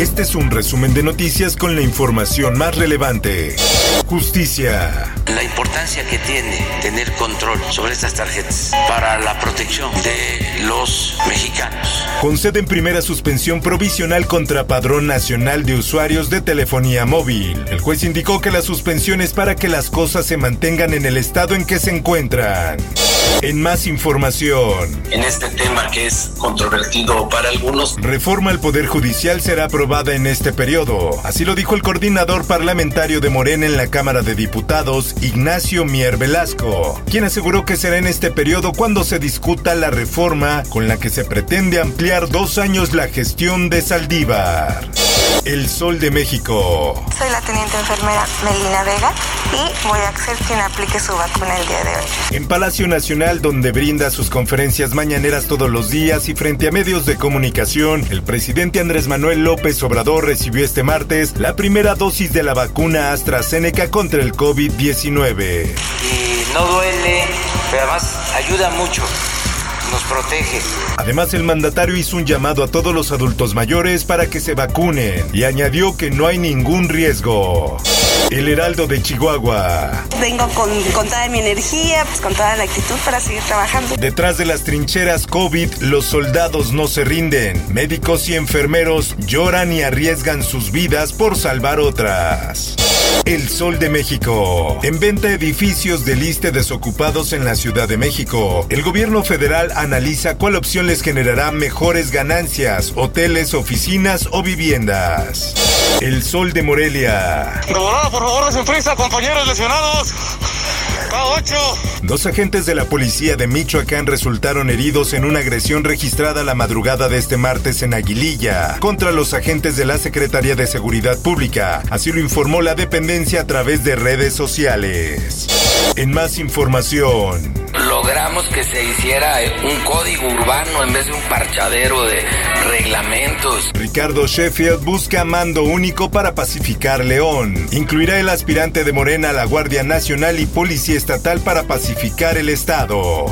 Este es un resumen de noticias con la información más relevante. Justicia. La importancia que tiene tener control sobre estas tarjetas para la protección de los mexicanos. Conceden primera suspensión provisional contra Padrón Nacional de Usuarios de Telefonía Móvil. El juez indicó que la suspensión es para que las cosas se mantengan en el estado en que se encuentran. En más información. En este tema que es controvertido para algunos. Reforma al Poder Judicial será aprobada en este periodo. Así lo dijo el coordinador parlamentario de Morena en la Cámara de Diputados, Ignacio Mier Velasco, quien aseguró que será en este periodo cuando se discuta la reforma con la que se pretende ampliar dos años la gestión de Saldívar. El Sol de México. Soy la teniente enfermera Melina Vega y voy a ser quien aplique su vacuna el día de hoy. En Palacio Nacional, donde brinda sus conferencias mañaneras todos los días y frente a medios de comunicación, el presidente Andrés Manuel López Obrador recibió este martes la primera dosis de la vacuna AstraZeneca contra el COVID-19. Y no duele, pero además ayuda mucho nos protege. Además, el mandatario hizo un llamado a todos los adultos mayores para que se vacunen y añadió que no hay ningún riesgo. El Heraldo de Chihuahua. Vengo con, con toda mi energía, pues, con toda la actitud para seguir trabajando. Detrás de las trincheras COVID, los soldados no se rinden. Médicos y enfermeros lloran y arriesgan sus vidas por salvar otras. El Sol de México. En venta edificios de liste desocupados en la Ciudad de México. El gobierno federal analiza cuál opción les generará mejores ganancias, hoteles, oficinas o viviendas. El Sol de Morelia. Por favor, desenfrisa, compañeros lesionados. K8. Dos agentes de la policía de Michoacán resultaron heridos en una agresión registrada la madrugada de este martes en Aguililla contra los agentes de la Secretaría de Seguridad Pública. Así lo informó la dependencia a través de redes sociales. En más información. Logramos que se hiciera un código urbano en vez de un parchadero de reglamentos. Ricardo Sheffield busca mando único para pacificar León. Incluirá el aspirante de Morena a la Guardia Nacional y Policía Estatal para pacificar el Estado.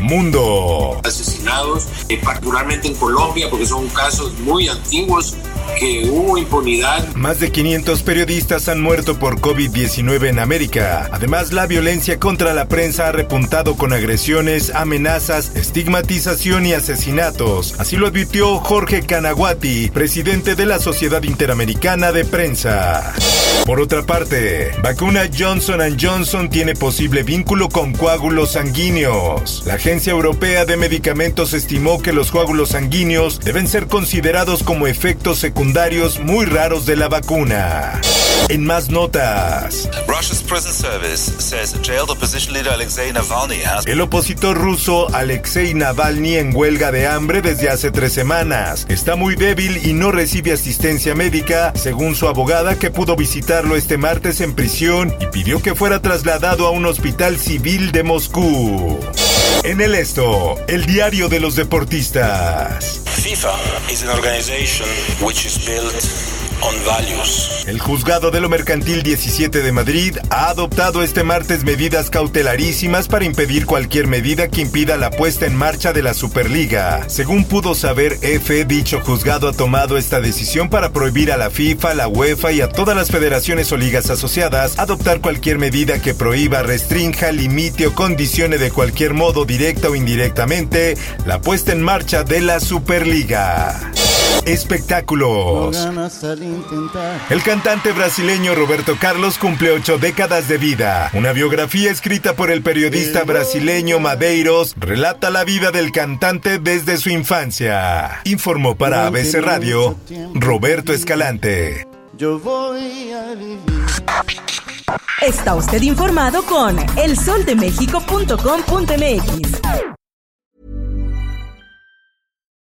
Mundo. Asesinados, eh, particularmente en Colombia, porque son casos muy antiguos que hubo impunidad. Más de 500 periodistas han muerto por COVID-19 en América. Además, la violencia contra la prensa ha repuntado con agresiones, amenazas, estigmatización y asesinatos. Así lo advirtió Jorge Canaguati, presidente de la Sociedad Interamericana de Prensa. Por otra parte, vacuna Johnson Johnson tiene posible vínculo con coágulos sanguíneos. La Agencia Europea de Medicamentos estimó que los coágulos sanguíneos deben ser considerados como efectos secundarios muy raros de la vacuna. En más notas. El opositor ruso Alexei Navalny en huelga de hambre desde hace tres semanas. Está muy débil y no recibe asistencia médica, según su abogada que pudo visitarlo este martes en prisión y pidió que fuera trasladado a un hospital civil de Moscú. En el esto, el diario de los deportistas. FIFA is an organization which is built El juzgado de lo mercantil 17 de Madrid ha adoptado este martes medidas cautelarísimas para impedir cualquier medida que impida la puesta en marcha de la Superliga. Según pudo saber F, dicho juzgado ha tomado esta decisión para prohibir a la FIFA, la UEFA y a todas las federaciones o ligas asociadas adoptar cualquier medida que prohíba, restrinja, limite o condicione de cualquier modo directa o indirectamente la puesta en marcha de la Superliga. Espectáculos. El cantante brasileño Roberto Carlos cumple ocho décadas de vida. Una biografía escrita por el periodista brasileño Madeiros relata la vida del cantante desde su infancia. Informó para ABC Radio Roberto Escalante. Está usted informado con elsoldemexico.com.mx.